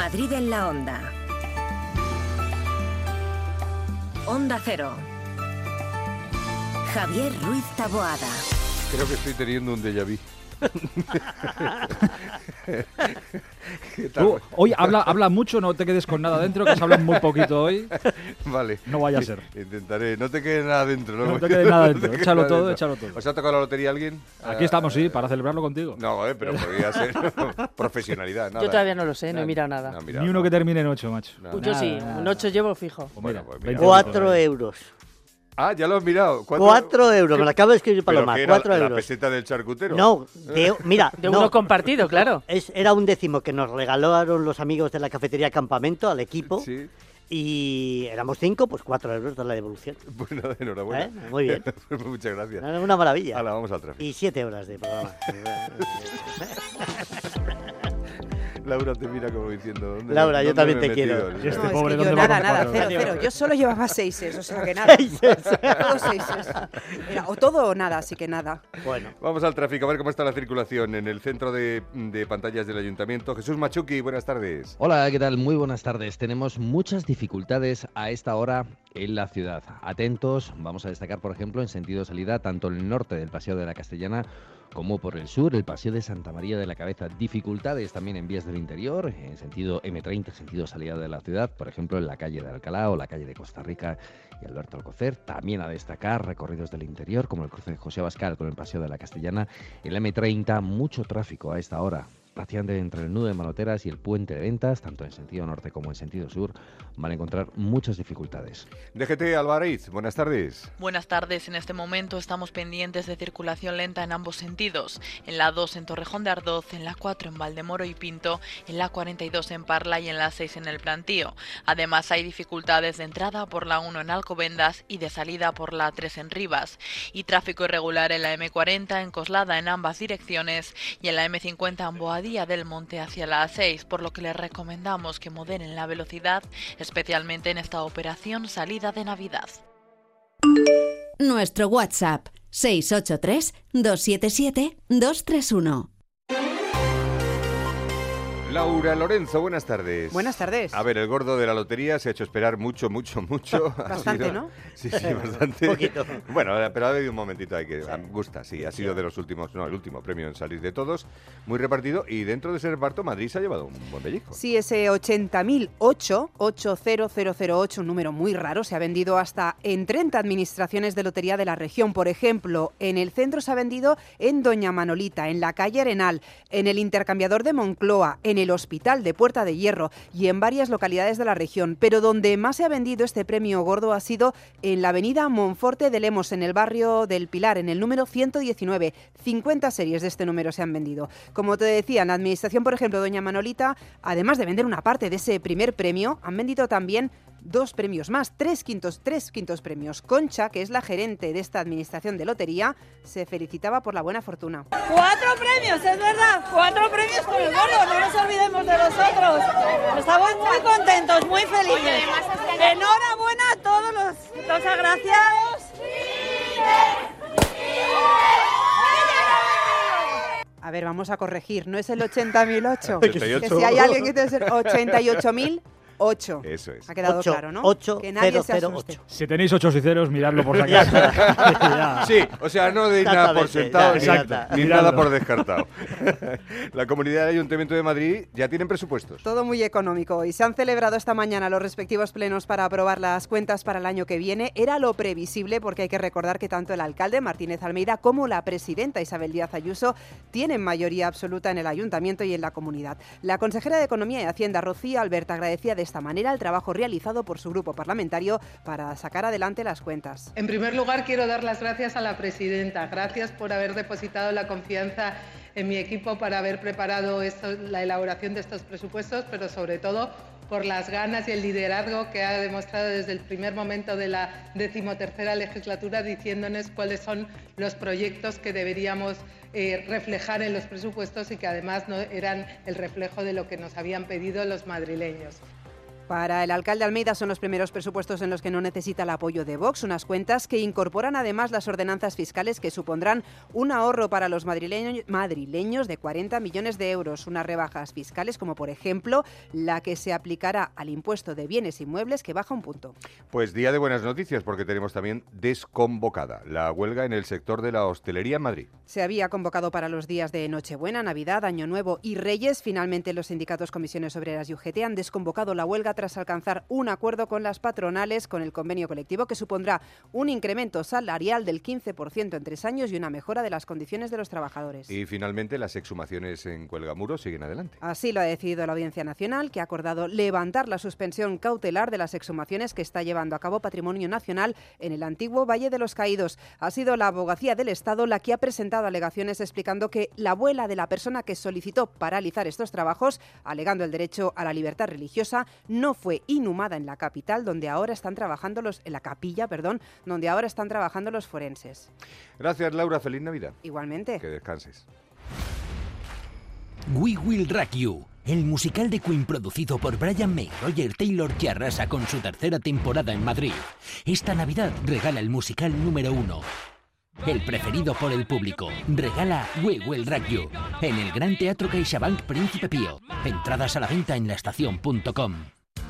Madrid en la onda. Onda Cero. Javier Ruiz Taboada. Creo que estoy teniendo un déjà vu. ¿Qué tal? Tú, hoy habla, habla mucho, no te quedes con nada dentro, que se habla muy poquito hoy. Vale. No vaya a ser. Intentaré. No te quede nada dentro. No te quede nada dentro. quede Échalo nada todo, dentro. échalo todo. ¿Os ha tocado la lotería alguien? Aquí Ah, estamos, sí, para celebrarlo contigo. No, eh, pero podría ser profesionalidad. Nada. Yo todavía no lo sé, no he Nada. mirado nada. No, has mirado Ni uno que termine en 8, macho. No. Pues yo sí, un nada. 8 llevo fijo. Bueno, pues 20 mira. Cuatro euros. Ah, ya lo has mirado. Cuatro euros. Me lo acabo de escribir ¿Pero Paloma. qué era, Cuatro la euros. peseta del charcutero? No, de- mira, De no, uno compartido, claro. es- era un décimo que nos regalaron los amigos de la cafetería Campamento al equipo. Sí. Y éramos cinco, pues cuatro euros de la devolución. Bueno, enhorabuena. ¿Eh? Muy bien. Muchas gracias. Era Una maravilla. Ahora vamos al tráfico. Y siete horas de programa. Laura te mira como diciendo. ¿dónde Laura, me- yo dónde también te quiero. metido? Y este No, es pobre, que yo ¿dónde nada, nada, cero, cero. Yo solo llevaba seises, o sea que nada. Todos seises. Era o todo o nada, así que nada. bueno, Vamos al tráfico, a ver cómo está la circulación en el centro de, de pantallas del ayuntamiento. Jesús Machuki, buenas tardes. Hola, ¿qué tal? Muy buenas tardes. Tenemos muchas dificultades a esta hora en la ciudad. Atentos, vamos a destacar, por ejemplo, en sentido salida, tanto el norte del Paseo de la Castellana como por el sur, el Paseo de Santa María de la Cabeza. Dificultades también en vías del interior, en sentido M30, sentido salida de la ciudad, por ejemplo, en la calle de Alcalá o la calle de Costa Rica y Alberto Alcocer. También a destacar recorridos del interior, como el cruce de José Abascal con el Paseo de la Castellana. El M30, mucho tráfico a esta hora. Prácticamente entre el nudo de Manoteras y el puente de ventas, tanto en sentido norte como en sentido sur, van a encontrar muchas dificultades. DGT Alvarez, buenas tardes. Buenas tardes. En este momento estamos pendientes de circulación lenta en ambos sentidos. En la 2 en Torrejón de Ardoz, en la 4 en Valdemoro y Pinto, en la 42 en Parla y en la 6 en el Plantío. Además hay dificultades de entrada por la 1 en Alcobendas y de salida por la 3 en Rivas. Y tráfico irregular en la M40 en Coslada en ambas direcciones y en la M50 en Boadilla del Monte hacia la A6, por lo que les recomendamos que moderen la velocidad, especialmente en esta operación salida de Navidad. Nuestro WhatsApp 683-277-231. Laura Lorenzo, buenas tardes. Buenas tardes. A ver, el gordo de la lotería se ha hecho esperar mucho, mucho, mucho. Bastante, sido- ¿no? Sí, sí, bastante. Un poquito. Bueno, pero ha habido un momentito ahí que ah, gusta, sí. Ha sido de los últimos, no, el último premio en salir de todos. Muy repartido. Y dentro de ese reparto, Madrid se ha llevado un buen pellizco. Sí, ese 80.008, 80008, un número muy raro, se ha vendido hasta en 30 administraciones de lotería de la región. Por ejemplo, en el centro se ha vendido en Doña Manolita, en la calle Arenal, en el intercambiador de Moncloa, en el hospital de Puerta de Hierro y en varias localidades de la región. Pero donde más se ha vendido este premio gordo ha sido en la avenida Monforte de Lemos, en el barrio del Pilar, en el número 119. 50 series de este número se han vendido. Como te decía, en la administración, por ejemplo, Doña Manolita, además de vender una parte de ese primer premio, han vendido también dos premios más, tres quintos, tres quintos premios. Concha, que es la gerente de esta administración de lotería, se felicitaba por la buena fortuna. Cuatro premios, es verdad, cuatro premios con el gordo, no nos olvidemos de nosotros. Estamos muy contentos, muy felices. Enhorabuena a todos los, los agraciados. A ver, vamos a corregir, no es el 80.008. Que si hay alguien que debe ser 88.000. 8. Eso es. Ha quedado ocho, claro, ¿no? 8, que nadie cero, se cero, ocho. Si tenéis 8 y ceros, miradlo por la casa. sí, o sea, no deis nada por sentado ni, ni nada por descartado. la Comunidad del Ayuntamiento de Madrid ya tienen presupuestos. Todo muy económico y se han celebrado esta mañana los respectivos plenos para aprobar las cuentas para el año que viene. Era lo previsible porque hay que recordar que tanto el alcalde Martínez Almeida como la presidenta Isabel Díaz Ayuso tienen mayoría absoluta en el Ayuntamiento y en la comunidad. La consejera de Economía y Hacienda, Rocío Alberta, agradecía de esta manera el trabajo realizado por su grupo parlamentario para sacar adelante las cuentas. En primer lugar, quiero dar las gracias a la presidenta. Gracias por haber depositado la confianza en mi equipo para haber preparado la elaboración de estos presupuestos, pero sobre todo por las ganas y el liderazgo que ha demostrado desde el primer momento de la decimotercera legislatura, diciéndonos cuáles son los proyectos que deberíamos eh, reflejar en los presupuestos y que además no eran el reflejo de lo que nos habían pedido los madrileños. Para el alcalde Almeida son los primeros presupuestos en los que no necesita el apoyo de Vox, unas cuentas que incorporan además las ordenanzas fiscales que supondrán un ahorro para los madrileños, madrileños de 40 millones de euros, unas rebajas fiscales como por ejemplo la que se aplicará al impuesto de bienes inmuebles que baja un punto. Pues día de buenas noticias porque tenemos también desconvocada la huelga en el sector de la hostelería en Madrid. Se había convocado para los días de Nochebuena, Navidad, Año Nuevo y Reyes. Finalmente los sindicatos Comisiones Obreras y UGT han desconvocado la huelga tras alcanzar un acuerdo con las patronales con el convenio colectivo que supondrá un incremento salarial del 15% en tres años y una mejora de las condiciones de los trabajadores. Y finalmente las exhumaciones en Cuelgamuro siguen adelante. Así lo ha decidido la Audiencia Nacional, que ha acordado levantar la suspensión cautelar de las exhumaciones que está llevando a cabo Patrimonio Nacional en el antiguo Valle de los Caídos. Ha sido la abogacía del Estado la que ha presentado alegaciones explicando que la abuela de la persona que solicitó paralizar estos trabajos, alegando el derecho a la libertad religiosa, no fue inhumada en la capital, donde ahora están trabajando los, en la capilla, perdón, donde ahora están trabajando los forenses. Gracias, Laura. Feliz Navidad. Igualmente. Que descanses. We Will Rock You, el musical de Queen producido por Brian May Roger Taylor que arrasa con su tercera temporada en Madrid. Esta Navidad regala el musical número uno. El preferido por el público. Regala We Will Rock You en el Gran Teatro CaixaBank Príncipe Pío. Entradas a la venta en laestacion.com.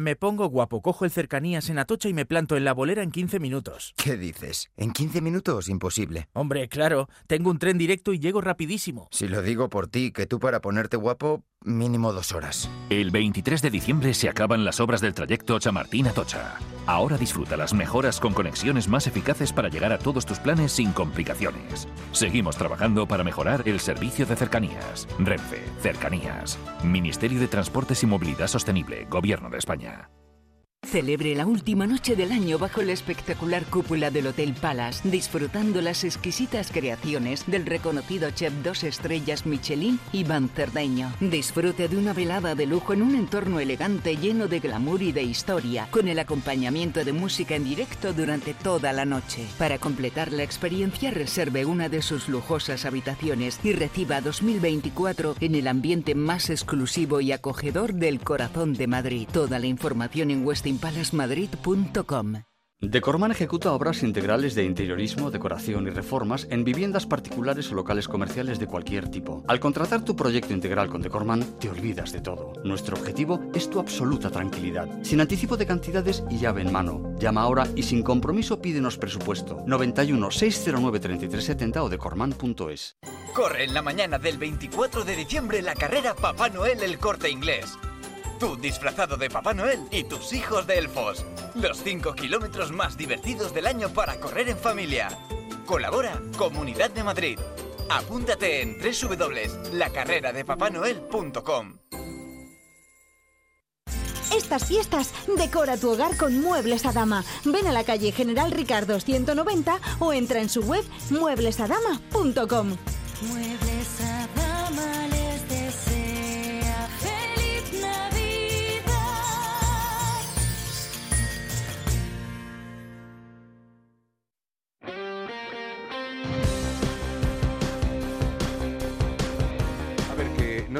Me pongo guapo, cojo el cercanías en Atocha y me planto en la bolera en 15 minutos. ¿Qué dices? ¿En 15 minutos? Imposible. Hombre, claro, tengo un tren directo y llego rapidísimo. Si lo digo por ti, que tú para ponerte guapo, mínimo dos horas. El 23 de diciembre se acaban las obras del trayecto Chamartín-Atocha. Ahora disfruta las mejoras con conexiones más eficaces para llegar a todos tus planes sin complicaciones. Seguimos trabajando para mejorar el servicio de cercanías. Renfe, Cercanías. Ministerio de Transportes y Movilidad Sostenible, Gobierno de España. Celebre la última noche del año bajo la espectacular cúpula del Hotel Palace, disfrutando las exquisitas creaciones del reconocido chef dos estrellas Michelin, Iván Cerdeño. Disfrute de una velada de lujo en un entorno elegante lleno de glamour y de historia, con el acompañamiento de música en directo durante toda la noche. Para completar la experiencia, reserve una de sus lujosas habitaciones y reciba 2024 en el ambiente más exclusivo y acogedor del corazón de Madrid. Toda la información en westinpalasmadrid.com. Decorman ejecuta obras integrales de interiorismo, decoración y reformas en viviendas particulares o locales comerciales de cualquier tipo. Al contratar tu proyecto integral con Decorman, te olvidas de todo. Nuestro objetivo es tu absoluta tranquilidad. Sin anticipo de cantidades y llave en mano. Llama ahora y sin compromiso pídenos presupuesto. 91 609 3370 o decorman.es. Corre en la mañana del 24 de diciembre la carrera Papá Noel el Corte Inglés. Tú disfrazado de Papá Noel y tus hijos de elfos. Los 5 kilómetros más divertidos del año para correr en familia. Colabora Comunidad de Madrid. Apúntate en www.lacarreradepapanoel.com. Estas fiestas decora tu hogar con Muebles Adama. Ven a la calle General Ricardo 190 o entra en su web mueblesadama.com. Muebles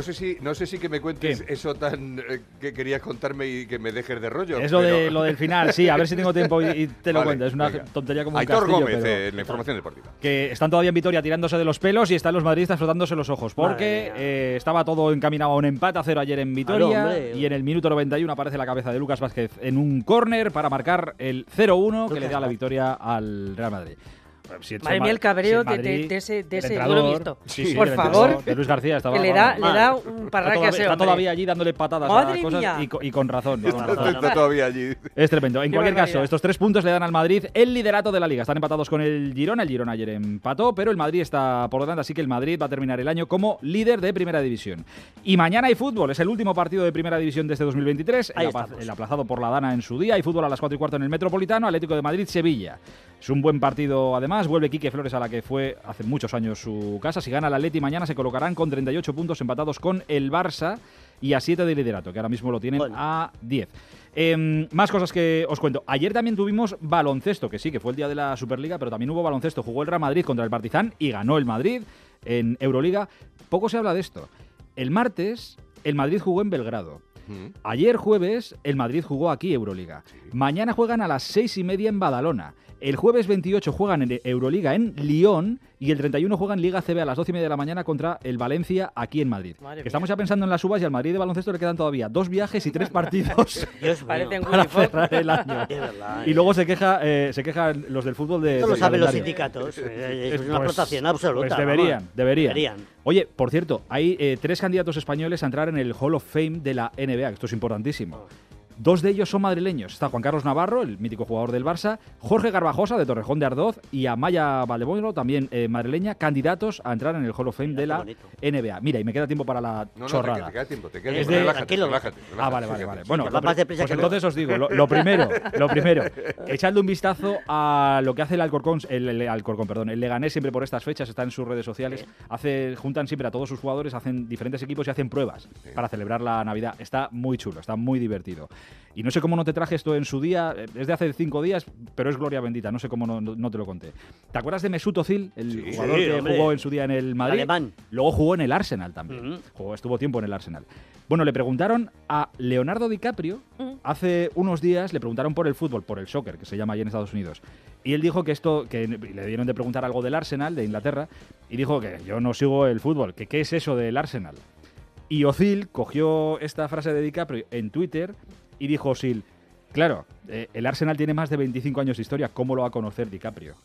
no sé si, no sé si que me cuentes eso tan eh, que querías contarme y que me dejes de rollo. Es lo, pero- de, lo del final, sí, a ver si tengo tiempo y, y te lo Vale, cuento. Es una venga. tontería como un Aitor castillo, Gómez, pero- eh, en la información deportiva. que están todavía en Vitoria tirándose de los pelos y están los madridistas frotándose los ojos. Porque eh, estaba todo encaminado a un empate a cero ayer en Vitoria. hombre. y en el minuto 91 aparece la cabeza de Lucas Vázquez en un córner para marcar el 0-1 que le da la victoria al Real Madrid. Si Madre Ma- mía, el cabreo si de, Madrid, de- de ese, de ese yo entrenador, lo he visto. sí, sí, Por el favor. de Luis García estaba que le da, le da un parraque a ese está todavía allí dándole patadas Madre a cosas mía. y, co- y con razón. Está- razón. está todavía allí. Es tremendo. En Qué cualquier caso, estos tres puntos le dan al Madrid el liderato de la liga. Están empatados con el Girona. El Girona ayer empató, pero el Madrid está por delante, así que el Madrid va a terminar el año como líder de Primera División. Y mañana hay fútbol. Es el último partido de Primera División de este 2023. Ahí el, estamos. el aplazado por la Dana en su día. Hay fútbol a las 4 y cuarto en el Metropolitano. Atlético de Madrid-Sevilla. Es un buen partido, además. Vuelve Quique Flores a la que fue hace muchos años su casa. Si gana el Atleti mañana se colocarán con 38 puntos empatados con el Barça y a 7 de liderato, que ahora mismo lo tienen a 10. Em, más cosas que os cuento. Ayer también tuvimos baloncesto, que sí, que fue el día de la Superliga, pero también hubo baloncesto. Jugó el Real Madrid contra el Partizan y ganó el Madrid en Euroliga. Poco se habla de esto. El martes, el Madrid jugó en Belgrado. Ayer jueves, el Madrid jugó aquí Euroliga. Mañana juegan a las seis y media en Badalona. El jueves 28 juegan en Euroliga en Lyon y el 31 juegan Liga CB a las 12 y media de la mañana contra el Valencia aquí en Madrid. Madre Estamos ya pensando en las uvas y al Madrid de baloncesto le quedan todavía dos viajes y tres partidos para cerrar el año. Verdad, Y luego se queja, eh, se quejan los del fútbol de. Esto lo saben los sindicatos. eh, Es Eh, una pues- explotación absoluta. Pues deberían, Deberían. Oye, por cierto, hay eh, tres candidatos españoles a entrar en el Hall of Fame de la NBA, esto es importantísimo. Dos de ellos son madrileños. Está Juan Carlos Navarro, el mítico jugador del Barça, Jorge Garbajosa, de Torrejón de Ardoz, y Amaya Valdeboro, también eh, madrileña, candidatos a entrar en el Hall of Fame de la NBA. Mira, y me queda tiempo para la No, no, te, chorrada. te queda tiempo, te queda tiempo. de- Relájate, tranquilo. relájate, Ah, relájate, vale, vale, vale. Bueno, lo pues que entonces os digo, lo, lo primero, lo primero, echadle un vistazo a lo que hace el Alcorcón, el, el Alcorcón, perdón, el Leganés siempre por estas fechas, está en sus redes sociales, hace, juntan siempre a todos sus jugadores, hacen diferentes equipos y hacen pruebas para celebrar la Navidad. Está muy chulo, está muy divertido. Y no sé cómo no te traje esto en su día, eh, es de hace cinco días, pero es gloria bendita, no sé cómo no, no te lo conté. ¿Te acuerdas de Mesut Özil, el Sí. jugador Sí, que hombre. jugó en su día en el Madrid? alemán. Luego jugó en el Arsenal también. Jugó, estuvo tiempo en el Arsenal. Bueno, le preguntaron a Leonardo DiCaprio, hace unos días le preguntaron por el fútbol, por el soccer, que se llama allí en Estados Unidos. Y él dijo que esto, que le dieron de preguntar algo del Arsenal, de Inglaterra, y dijo que yo no sigo el fútbol, que qué es eso del Arsenal. Y Ozil cogió esta frase de DiCaprio en Twitter y dijo Ozil, claro, eh, el Arsenal tiene más de 25 años de historia, ¿cómo lo va a conocer DiCaprio?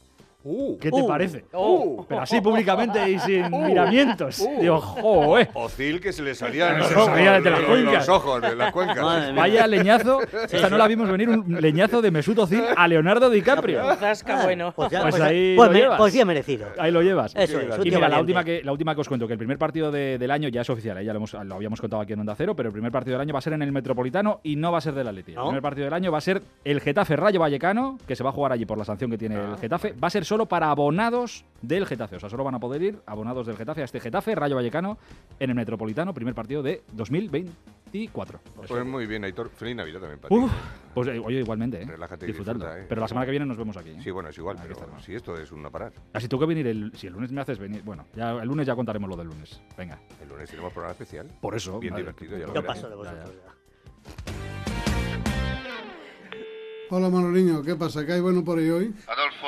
¿Qué te Uh. parece? Oh. Pero así públicamente y sin Uh. miramientos. Uh. Digo, joder. Ocil que se le salían los ojos, salía de las los- ojos de las cuencas. Madre mía. Vaya leñazo. Esta no la vimos venir, un leñazo de Mesut Özil a Leonardo DiCaprio. Zasca, bueno. Pues, ya, Pues pues, ahí pues lo me- llevas. pues bien merecido. Ahí lo llevas. Eso es, Y mira, la última, que, la última que os cuento, que el primer partido de- del año ya es oficial, ¿eh? ya lo, hemos- lo habíamos contado aquí en Onda Cero, pero el primer partido del año va a ser en el Metropolitano y no va a ser del Atleti. El ¿No? primer partido del año va a ser el Getafe Rayo Vallecano, que se va a jugar allí por la sanción que tiene Ah. el Getafe. Va a ser solo para abonados del Getafe, o sea, solo van a poder ir abonados del Getafe a este Getafe Rayo Vallecano en el Metropolitano, primer partido de 2024. Pues muy bien, Aitor. Feliz Navidad también para Uf, ti. pues eh, oye, igualmente, ¿eh? Relájate y disfrutando. disfruta, ¿eh? Pero la semana que viene nos vemos aquí. ¿eh? Sí, bueno, es igual, Aquí pero estaremos. si esto es un no parar. Así tengo que venir el. Si el lunes me haces venir. Bueno, ya el lunes ya contaremos lo del lunes. Venga. El lunes tenemos programa especial. Por eso. Bien madre, divertido, ya lo Yo paso de ya. vosotros. ya. Hola Manoliño, ¿qué pasa? ¿Qué hay bueno por ahí hoy? Adolfo,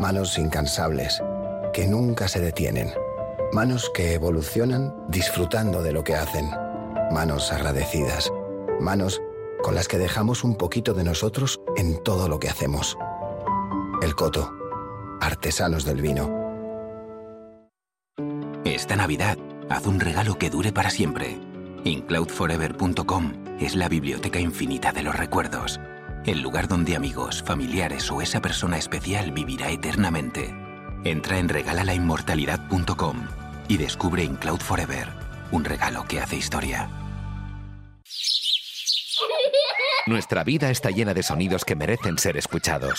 Manos incansables, que nunca se detienen. Manos que evolucionan disfrutando de lo que hacen. Manos agradecidas. Manos con las que dejamos un poquito de nosotros en todo lo que hacemos. El Coto. Artesanos del vino. Esta Navidad, haz un regalo que dure para siempre. Incloudforever.com es la biblioteca infinita de los recuerdos. El lugar donde amigos, familiares o esa persona especial vivirá eternamente. Entra en regalalainmortalidad.com y descubre Incloud Forever, un regalo que hace historia. Nuestra vida está llena de sonidos que merecen ser escuchados.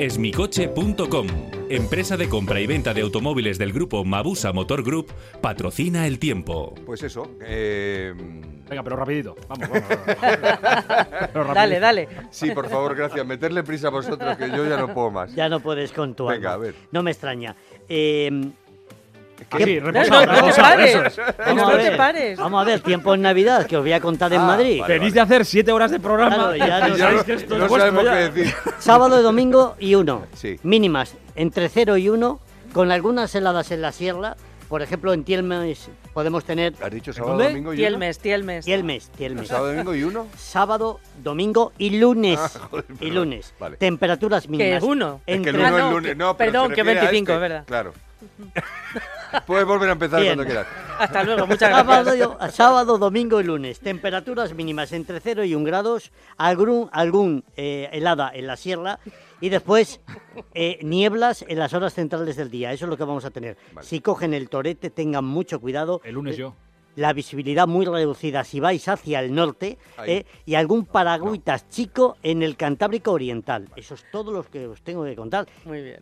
Esmicoche.com, empresa de compra y venta de automóviles del grupo Mabusa Motor Group, patrocina el tiempo. Pues eso. eh, Venga, pero rapidito. Vamos, vamos. Pero rapidito. Dale, dale. Sí, por favor, gracias. Meterle prisa a vosotros, que yo ya no puedo más. Ya no puedes con tu Venga, alma. a ver. No me extraña. Eh, que sí, ¿qué- reposado, No, no, no te reposado, pares. eso es. Vamos No a te ver, pares. Vamos a ver, tiempo en Navidad, que os voy a contar en Ah, Madrid. vale, Venís de hacer siete horas de programa. Claro, ya no y sabéis que esto no es vuestro sabemos ya. qué decir. Sábado, domingo y uno. Sí. Mínimas entre 0 y 1, con algunas heladas en la sierra. Por ejemplo, en Tielmes podemos tener... ¿Has dicho sábado, ¿Dónde? domingo y uno? Tielmes, Tielmes. Tielmes, Tielmes. ¿Sábado, domingo y uno? Sábado, domingo y lunes. Ah, joder, y lunes. Vale. Temperaturas mínimas. uno. Es que el Entre- uno Ah, es lunes. que- No, pero perdón, que refiere a 25, este. verdad. Claro. Puedes volver a empezar Bien. cuando quieras. Hasta luego, muchas Sábado, gracias. sábado, domingo y lunes. Temperaturas mínimas entre 0 y 1 grados. Algún, algún eh, helada en la sierra. Y después eh, nieblas en las horas centrales del día. Eso es lo que vamos a tener. Si cogen el torete, tengan mucho cuidado. El lunes yo. La visibilidad muy reducida si vais hacia el norte. Eh, y algún paragüitas chico en el Cantábrico Oriental. Eso es todo lo que os tengo que contar. Muy bien.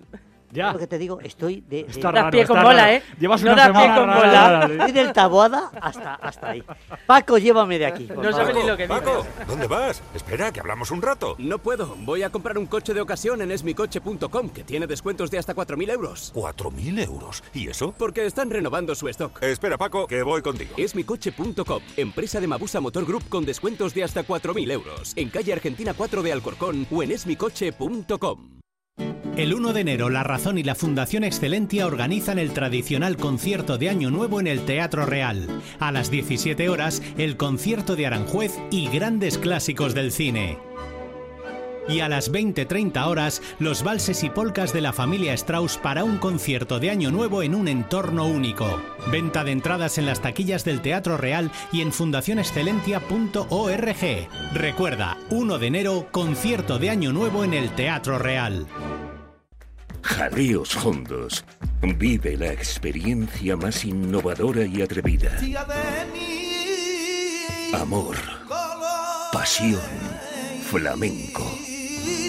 Ya. Lo que te digo, estoy de... de- Está raro, pie con bola, raro. ¿eh? Llevas No una da pie semana con bola. Estoy del Taboada hasta, hasta ahí. Paco, llévame de aquí. No sabe favor. ni lo que dice. Paco, ¿dónde vas? Espera, que hablamos un rato. No puedo. Voy a comprar un coche de ocasión en esmicoche.com, que tiene descuentos de hasta 4.000 euros. ¿4.000 euros? ¿Y eso? Porque están renovando su stock. Espera, Paco, que voy contigo. Esmicoche.com, empresa de Mabusa Motor Group con descuentos de hasta 4.000 euros. En calle Argentina 4 de Alcorcón o en esmicoche.com. El 1 de enero, La Razón y la Fundación Excelentia organizan el tradicional concierto de Año Nuevo en el Teatro Real. A las 17 horas, el concierto de Aranjuez y grandes clásicos del cine. Y a las 20-30 horas, los valses y polcas de la familia Strauss para un concierto de Año Nuevo en un entorno único. Venta de entradas en las taquillas del Teatro Real y en fundacionexcelentia.org. Recuerda, 1 de enero, concierto de Año Nuevo en el Teatro Real. Jaleos Hondos. Vive la experiencia más innovadora y atrevida. Amor. Pasión. Flamenco.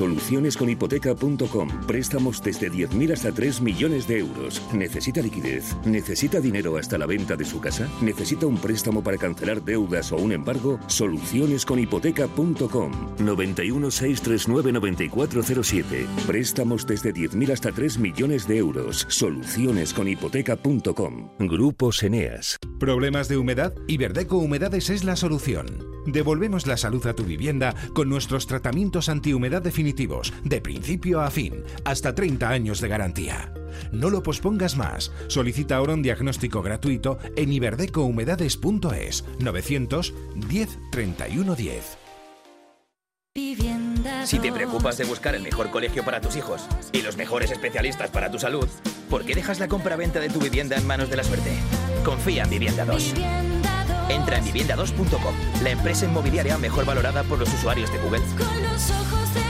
Solucionesconhipoteca.com. Préstamos desde 10.000 hasta 3 millones de euros. ¿Necesita liquidez? ¿Necesita dinero hasta la venta de su casa? ¿Necesita un préstamo para cancelar deudas o un embargo? Solucionesconhipoteca.com. 91 639 9407. Préstamos desde 10.000 hasta 3 millones de euros. Solucionesconhipoteca.com. Grupos Eneas. ¿Problemas de humedad? Iberdeco Humedades es la solución. Devolvemos la salud a tu vivienda con nuestros tratamientos antihumedad definitivos, de principio a fin, hasta 30 años de garantía. No lo pospongas más. Solicita ahora un diagnóstico gratuito en iberdecohumedades.es 910 31 10. Vivienda Vivienda Si te preocupas de buscar el mejor colegio para tus hijos y los mejores especialistas para tu salud, ¿por qué dejas la compra-venta de tu vivienda en manos de la suerte? Confía en Vivienda 2. Vivienda dos. Entra en vivienda2.com, la empresa inmobiliaria mejor valorada por los usuarios de Google. Con los ojos cerrados.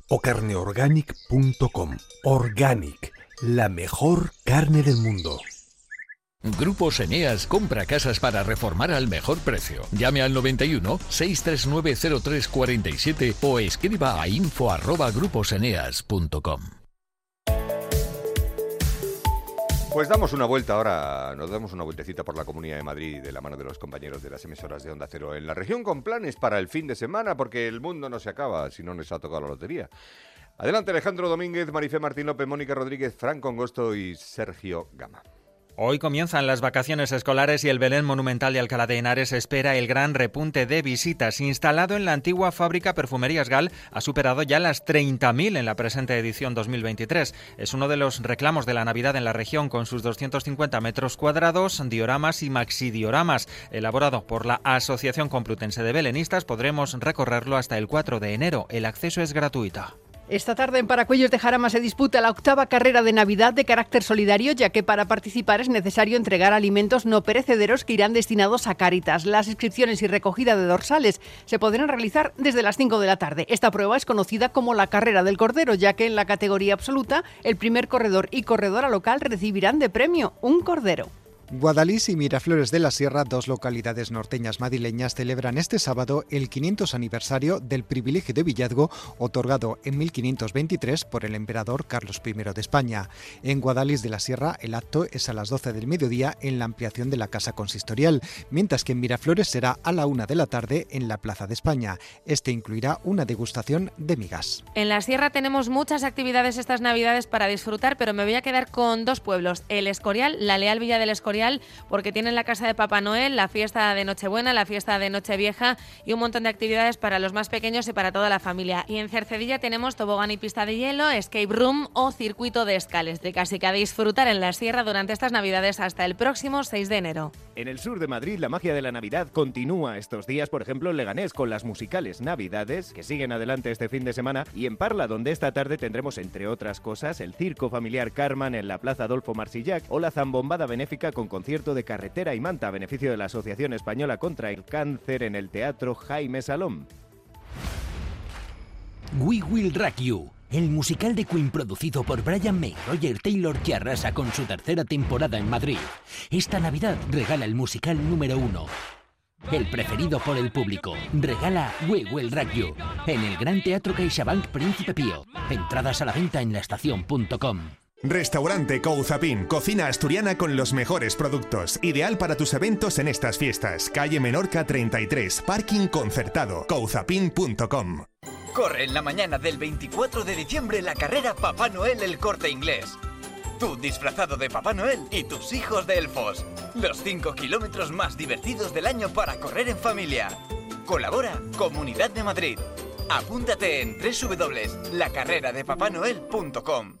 o carneorganic.com. Organic, la mejor carne del mundo. Grupos Eneas compra casas para reformar al mejor precio. Llame al 91 639 0347 o escriba a info Pues damos una vuelta ahora, nos damos una vueltecita por la Comunidad de Madrid de la mano de los compañeros de las emisoras de Onda Cero en la región con planes para el fin de semana porque el mundo no se acaba si no nos ha tocado la lotería. Adelante Alejandro Domínguez, Marifé Martín López, Mónica Rodríguez, Franco Angosto y Sergio Gama. Hoy comienzan las vacaciones escolares y el Belén Monumental de Alcalá de Henares espera el gran repunte de visitas. Instalado en la antigua fábrica Perfumerías Gal, ha superado ya las 30.000 en la presente edición 2023. Es uno de los reclamos de la Navidad en la región, con sus 250 metros cuadrados, dioramas y maxidioramas. Elaborado por la Asociación Complutense de Belenistas, podremos recorrerlo hasta el 4 de enero. El acceso es gratuito. Esta tarde en Paracuellos de Jarama se disputa la octava carrera de Navidad de carácter solidario, ya que para participar es necesario entregar alimentos no perecederos que irán destinados a Cáritas. Las inscripciones y recogida de dorsales se podrán realizar desde las 5 de la tarde. Esta prueba es conocida como la carrera del cordero, ya que en la categoría absoluta el primer corredor y corredora local recibirán de premio un cordero. Guadalís y Miraflores de la Sierra, dos localidades norteñas madrileñas, celebran este sábado el 500 aniversario del privilegio de Villazgo, otorgado en 1523 por el emperador Carlos I de España. En Guadalís de la Sierra, el acto es a las 12 del mediodía en la ampliación de la Casa Consistorial, mientras que en Miraflores será a la 1 de la tarde en la Plaza de España. Este incluirá una degustación de migas. En la sierra tenemos muchas actividades estas navidades para disfrutar, pero me voy a quedar con dos pueblos, el Escorial, la Leal Villa del Escorial, porque tienen la casa de Papá Noel, la fiesta de Nochebuena, la fiesta de Nochevieja y un montón de actividades para los más pequeños y para toda la familia. Y en Cercedilla tenemos tobogán y pista de hielo, escape room o circuito de escales, de casi que a disfrutar en la sierra durante estas navidades hasta el próximo 6 de enero. En el sur de Madrid, la magia de la Navidad continúa estos días, por ejemplo, en Leganés con las musicales Navidades, que siguen adelante este fin de semana, y en Parla, donde esta tarde tendremos, entre otras cosas, el circo familiar Carman en la Plaza Adolfo Marsillac o la zambombada benéfica con concierto de carretera y manta a beneficio de la Asociación Española contra el Cáncer en el Teatro Jaime Salom. We Will Rock You, el musical de Queen producido por Brian May, Roger Taylor que arrasa con su tercera temporada en Madrid. Esta Navidad regala el musical número uno. El preferido por el público. Regala We Will Rock You en el Gran Teatro CaixaBank Príncipe Pío. Entradas a la venta en laestacion.com. Restaurante Couzapin, cocina asturiana con los mejores productos. Ideal para tus eventos en estas fiestas. Calle Menorca 33, parking concertado. Couzapin.com. Corre en la mañana del 24 de diciembre la carrera Papá Noel el corte inglés. Tú disfrazado de Papá Noel y tus hijos de elfos. Los 5 kilómetros más divertidos del año para correr en familia. Colabora Comunidad de Madrid. Apúntate en www.lacarreradepapanoel.com.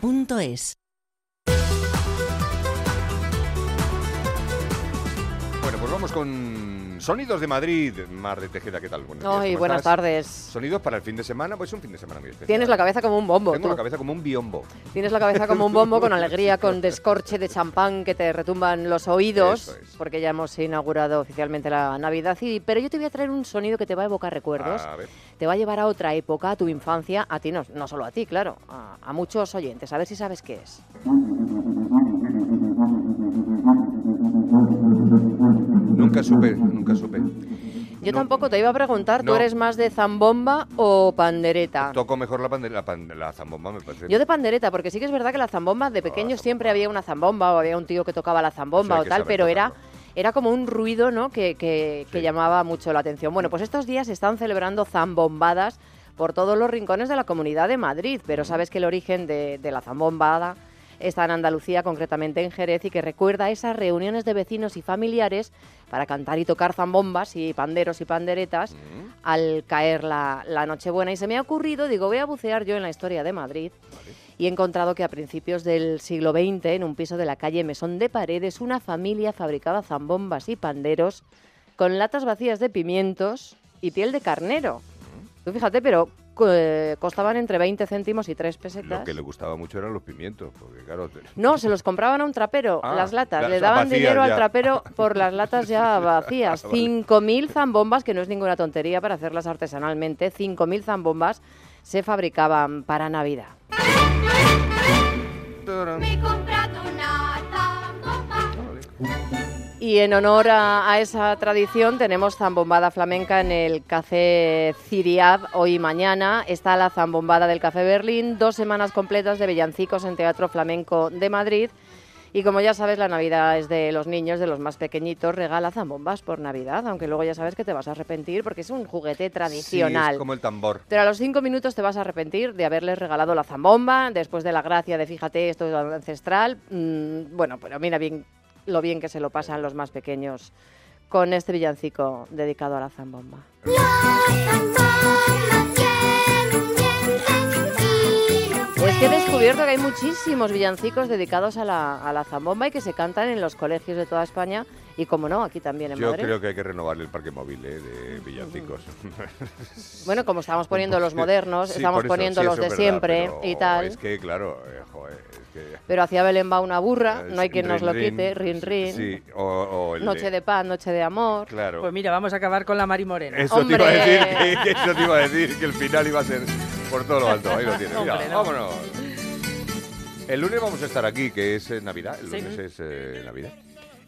duchamanía.es. Bueno, pues vamos con Sonidos de Madrid. Mar de Tejeda, ¿qué tal? Buenos Ay, ¿cómo buenas estás? tardes. Sonidos para el fin de semana, pues es un fin de semana muy especial. Tienes la cabeza como un bombo. Tengo tú. la cabeza como un biombo. Tienes la cabeza como un bombo con alegría, con descorche de champán que te retumban los oídos, es. porque ya hemos inaugurado oficialmente la Navidad. Y, pero yo te voy a traer un sonido que te va a evocar recuerdos, A ver. te va a llevar a otra época, a tu infancia, a ti no, no solo a ti, claro, a, a muchos oyentes. A ver si sabes qué es. Nunca supe, nunca supe. Yo tampoco te iba a preguntar, ¿tú No. eres más de zambomba o pandereta? Toco mejor la, pande- la, pan- la zambomba, me parece. Yo de pandereta, porque sí que es verdad que la zambomba, de pequeños siempre había una zambomba o había un tío que tocaba la zambomba o tal, pero era, era como un ruido ¿no? que, que- que llamaba mucho la atención. Bueno, pues estos días se están celebrando zambombadas por todos los rincones de la comunidad de Madrid, pero sabes que el origen de, de la zambombada está en Andalucía, concretamente en Jerez, y que recuerda esas reuniones de vecinos y familiares para cantar y tocar zambombas y panderos y panderetas al caer la, la Nochebuena. Y se me ha ocurrido, digo, voy a bucear yo en la historia de Madrid y he encontrado que a principios del siglo XX, en un piso de la calle Mesón de Paredes, una familia fabricaba zambombas y panderos con latas vacías de pimientos y piel de carnero. Tú fíjate, pero eh, costaban entre 20 céntimos y 3 pesetas. Lo que le gustaba mucho eran los pimientos, porque claro... te- No, se los compraban a un trapero, Ah, las latas. las Le daban vacías dinero al trapero por las latas ya vacías. Vale. 5.000 zambombas, que no es ninguna tontería para hacerlas artesanalmente, 5.000 zambombas se fabricaban para Navidad. Y en honor a, a esa tradición tenemos zambombada flamenca en el Café Ciriab hoy y mañana. Está la zambombada del Café Berlín, dos semanas completas de villancicos en Teatro Flamenco de Madrid. Y como ya sabes, la Navidad es de los niños, de los más pequeñitos, regala zambombas por Navidad, aunque luego ya sabes que te vas a arrepentir porque es un juguete Sí, tradicional. es como el tambor. Pero a los cinco minutos te vas a arrepentir de haberles regalado la zambomba, después de la gracia de fíjate, esto es ancestral. Mm, bueno, pero mira bien lo bien que se lo pasan los más pequeños con este villancico dedicado a la zambomba. Es que he descubierto que hay muchísimos villancicos dedicados a la, a la zambomba y que se cantan en los colegios de toda España y, como no, aquí también en Yo Madrid. creo que hay que renovar el parque móvil eh, de villancicos. Bueno, como estamos poniendo los modernos, Sí, estamos eso, poniendo sí, los de verdad, siempre pero y tal. Es que, claro, eh, joder, es que... Pero hacia Belén va una burra, no hay quien nos lo quite, rin rin. Sí, o, o el Noche de paz, noche de amor. Claro. Pues mira, vamos a acabar con la Mari Morena. Eso te iba a decir, que, que eso te iba a decir, que el final iba a ser por todo lo alto. Ahí lo tienes, mira, vámonos. El lunes vamos a estar aquí, que es eh, Navidad. El Sí. lunes es eh, Navidad.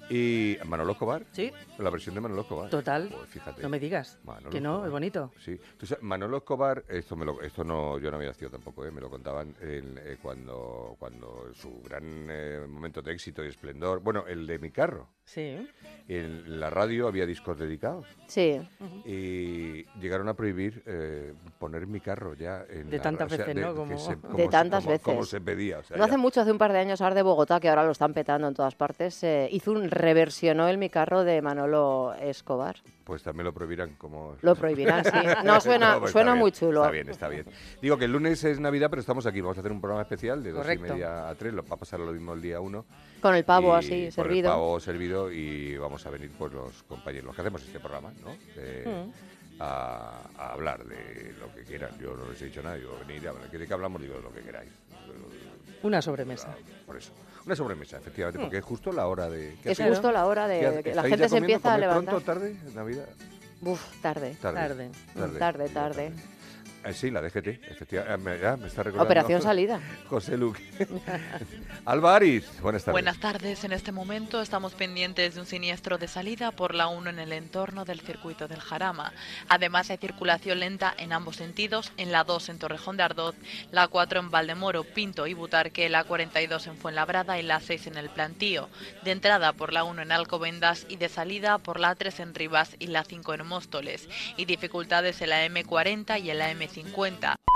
Y Manolo Escobar. Sí. La versión de Manolo Escobar. Total. Pues fíjate. No me digas. Manolo que no, Escobar. es bonito. Sí. Tú sabes, Manolo Escobar, esto, me lo, esto no, yo no había nacido tampoco, eh, me lo contaban en, eh, cuando, cuando su gran eh, momento de éxito y esplendor, bueno, el de mi carro. Sí. En la radio había discos dedicados. Sí. Y llegaron a prohibir eh, poner mi carro ya en De la tantas ra- o sea, veces, de- ¿no? que Como- se- De como se- tantas como- veces. como se pedía. o sea, no hace ya- mucho, hace un par de años, ahora de Bogotá, que ahora lo están petando en todas partes, eh, hizo un reversionó el mi carro de Manolo Escobar. Pues también lo prohibirán como... Lo prohibirán, sí. No, suena- pues suena está muy bien, chulo. Está bien, está bien. Digo que el lunes es Navidad, pero estamos aquí. Vamos a hacer un programa especial de dos Correcto. y media a tres. Lo, va a pasar lo mismo el día uno. Con el pavo Y así, con servido. el pavo servido y vamos a venir pues los compañeros, los que hacemos este programa, ¿no? Eh, Mm. a, a hablar de lo que quieran. Yo no les he dicho nada. Yo venir a hablar. ¿De qué hablamos? Digo, de lo que queráis. Una sobremesa. Por eso. Una sobremesa, efectivamente, Mm. porque es justo la hora de... ¿qué Es hacéis? justo la hora de ¿Qué hace- que la gente se empieza a ¿Coméis levantar. pronto, tarde, Navidad? Uf, tarde. Tarde. Tarde. Tarde, tarde. Eh, sí, la DGT, efectivamente. Ya me está recordando. Operación salida. José Luque. Alba Ariz, buenas tardes. Buenas tardes. En este momento estamos pendientes de un siniestro de salida por la 1 en el entorno del circuito del Jarama. Además hay circulación lenta en ambos sentidos, en la 2 en Torrejón de Ardoz, la 4 en Valdemoro, Pinto y Butarque, la 42 en Fuenlabrada y la 6 en el Plantío. De entrada por la 1 en Alcobendas y de salida por la 3 en Rivas y la 5 en Móstoles. Y dificultades en la M40 y en la M50. 50.